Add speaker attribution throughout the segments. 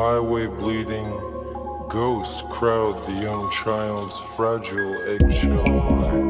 Speaker 1: highway bleeding. Ghosts crowd the young child's fragile eggshell mind.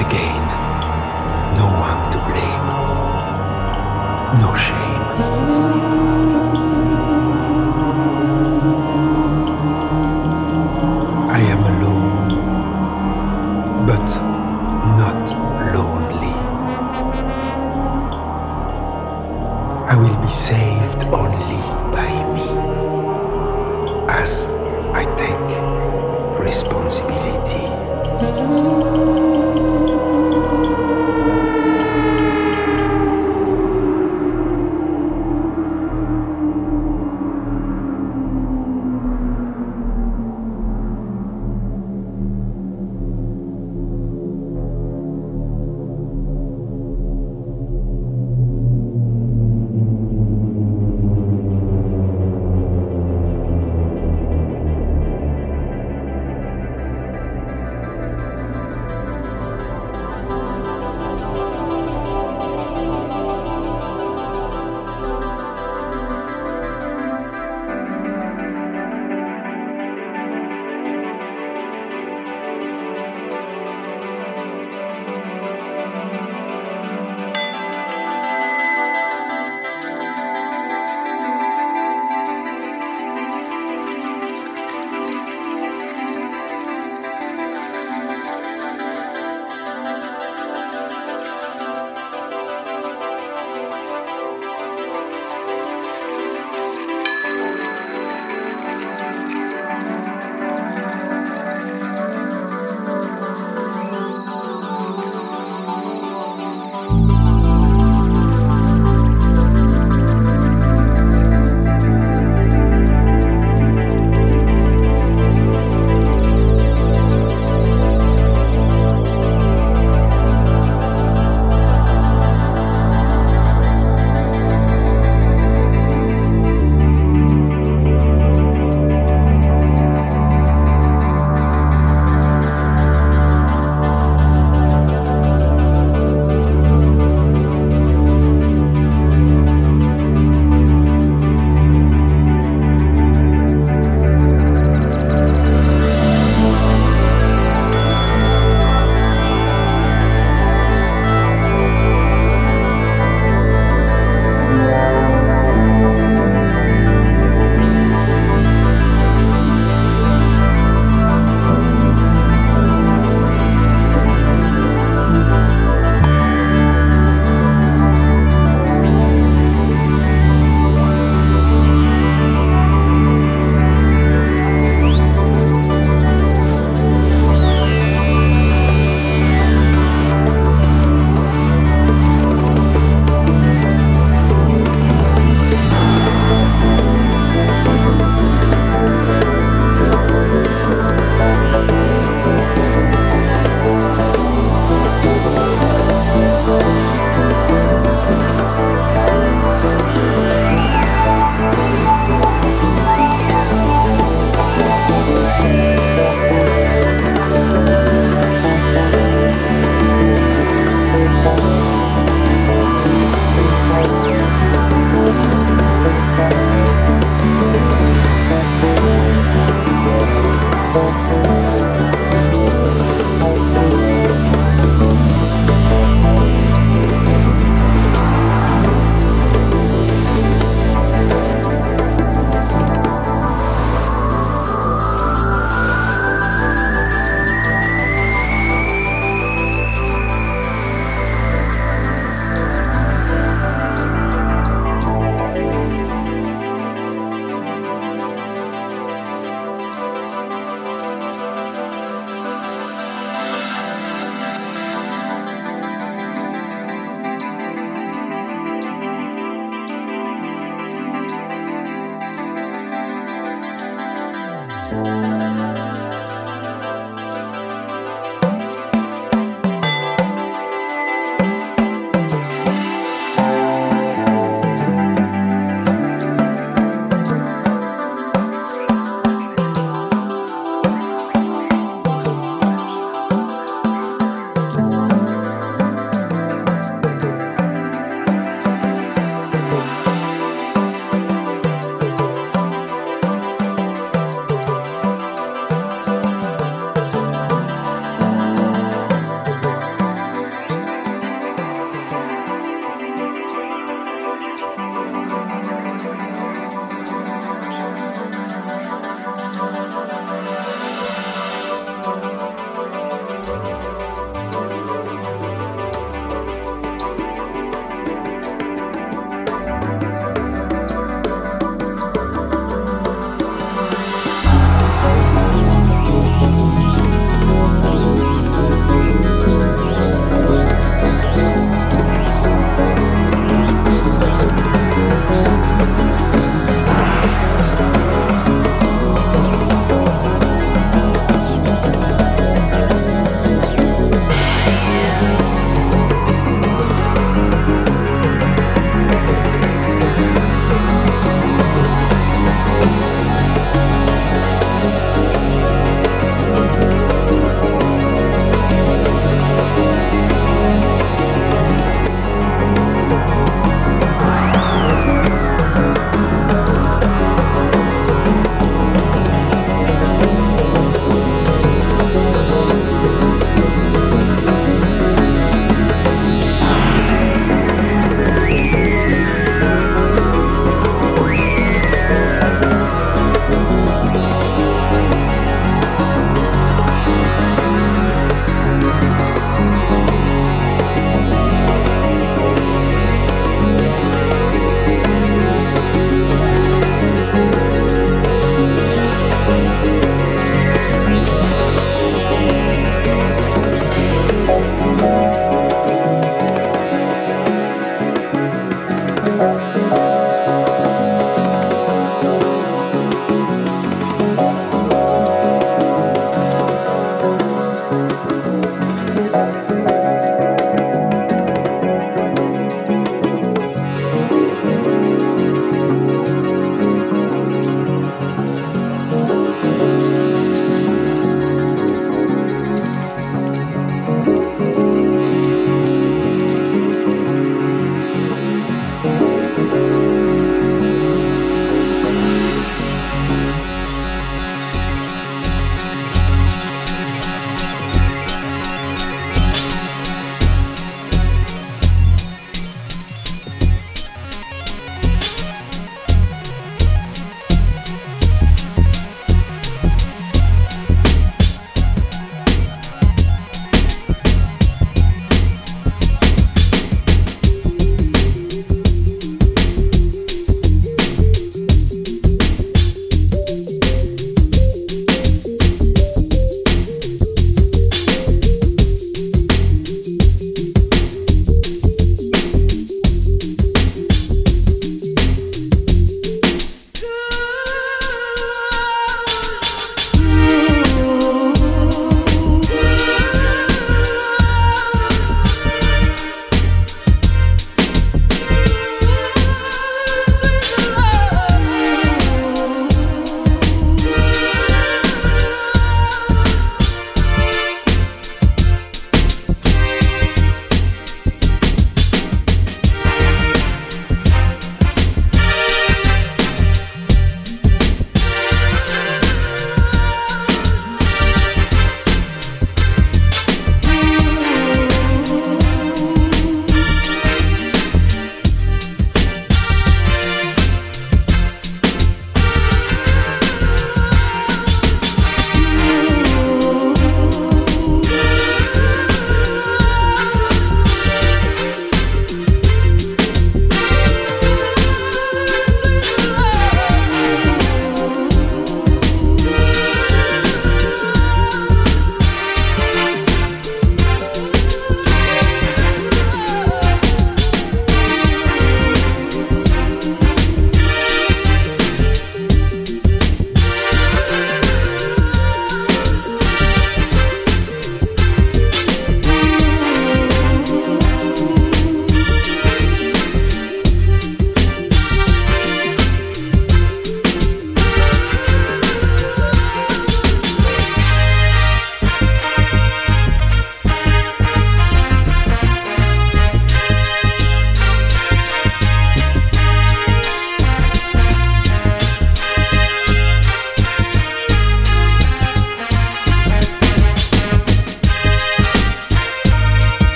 Speaker 2: investigate.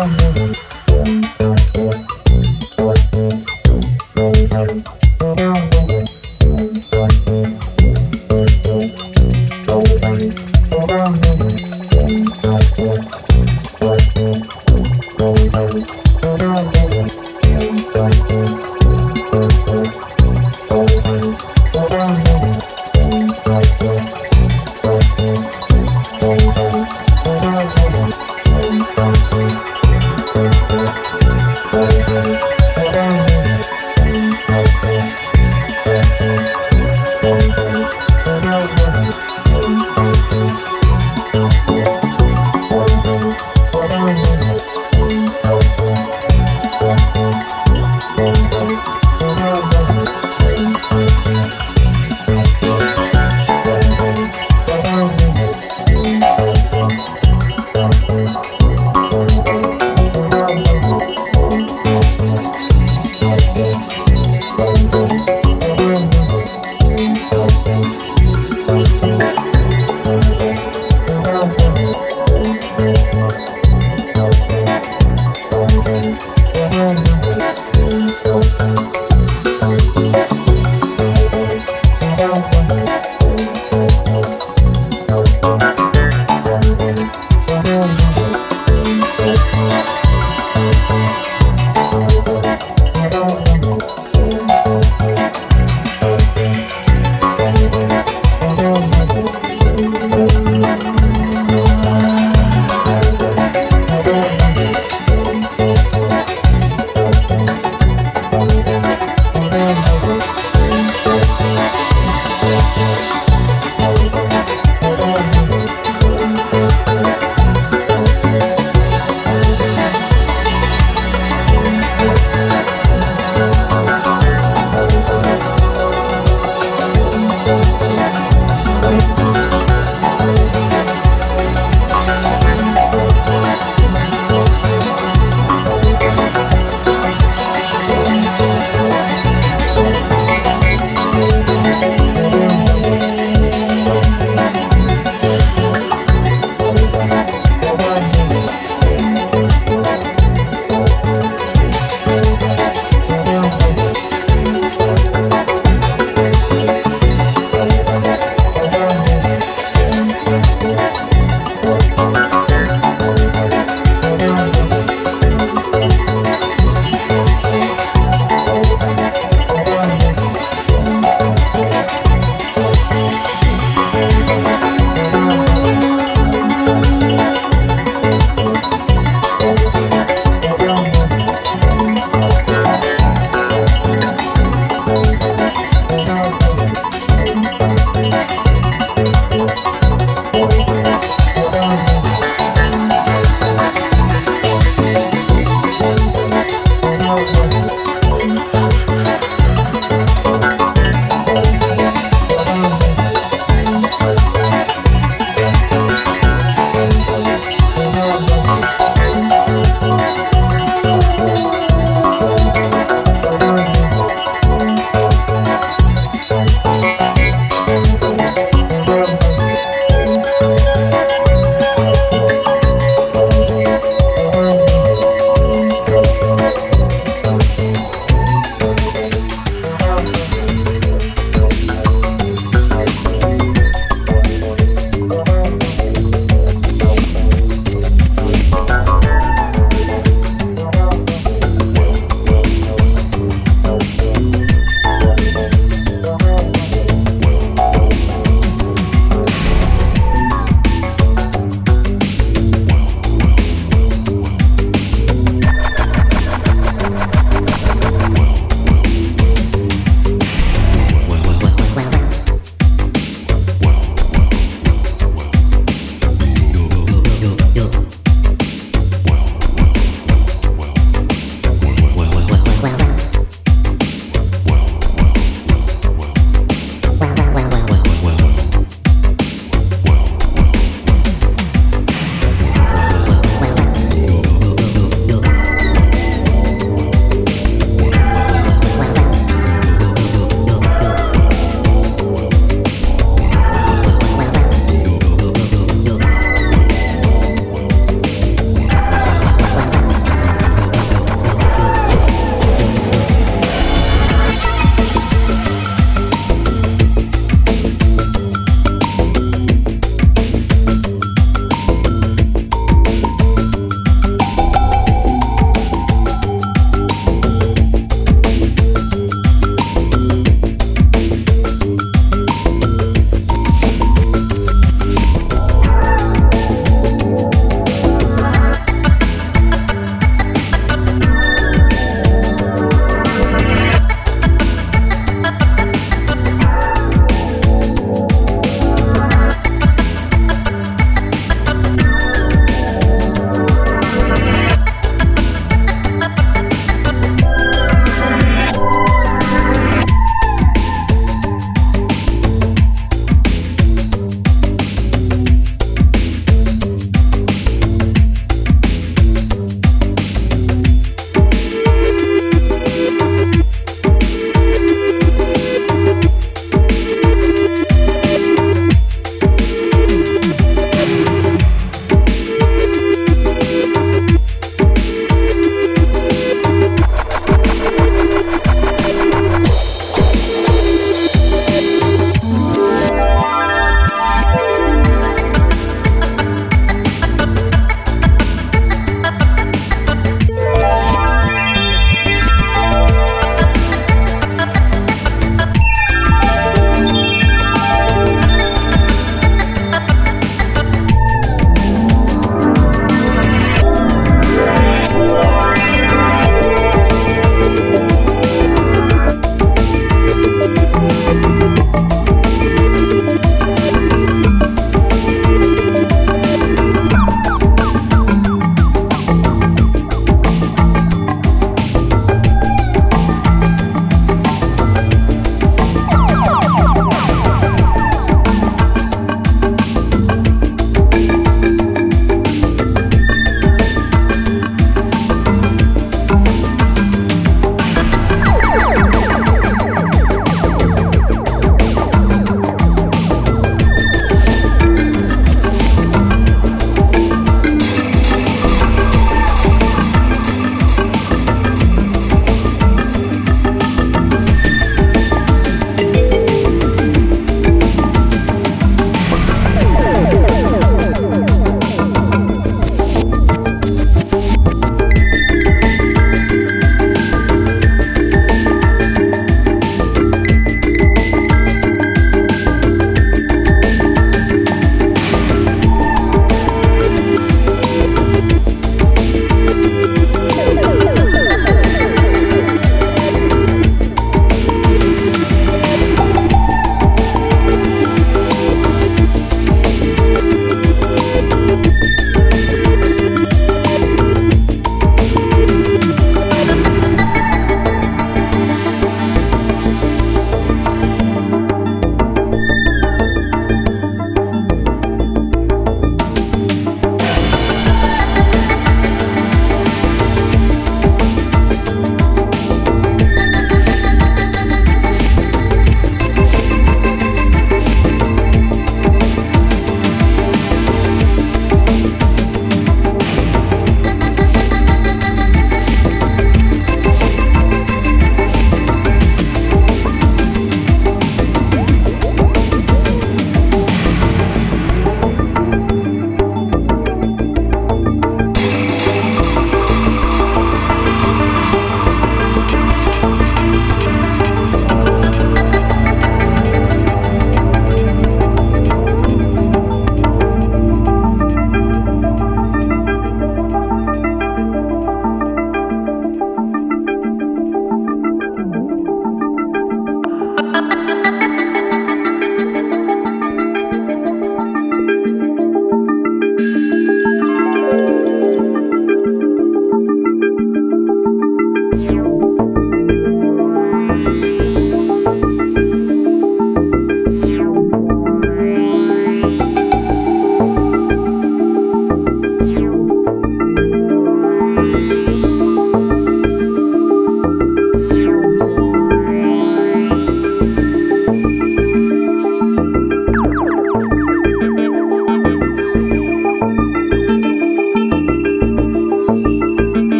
Speaker 2: amor.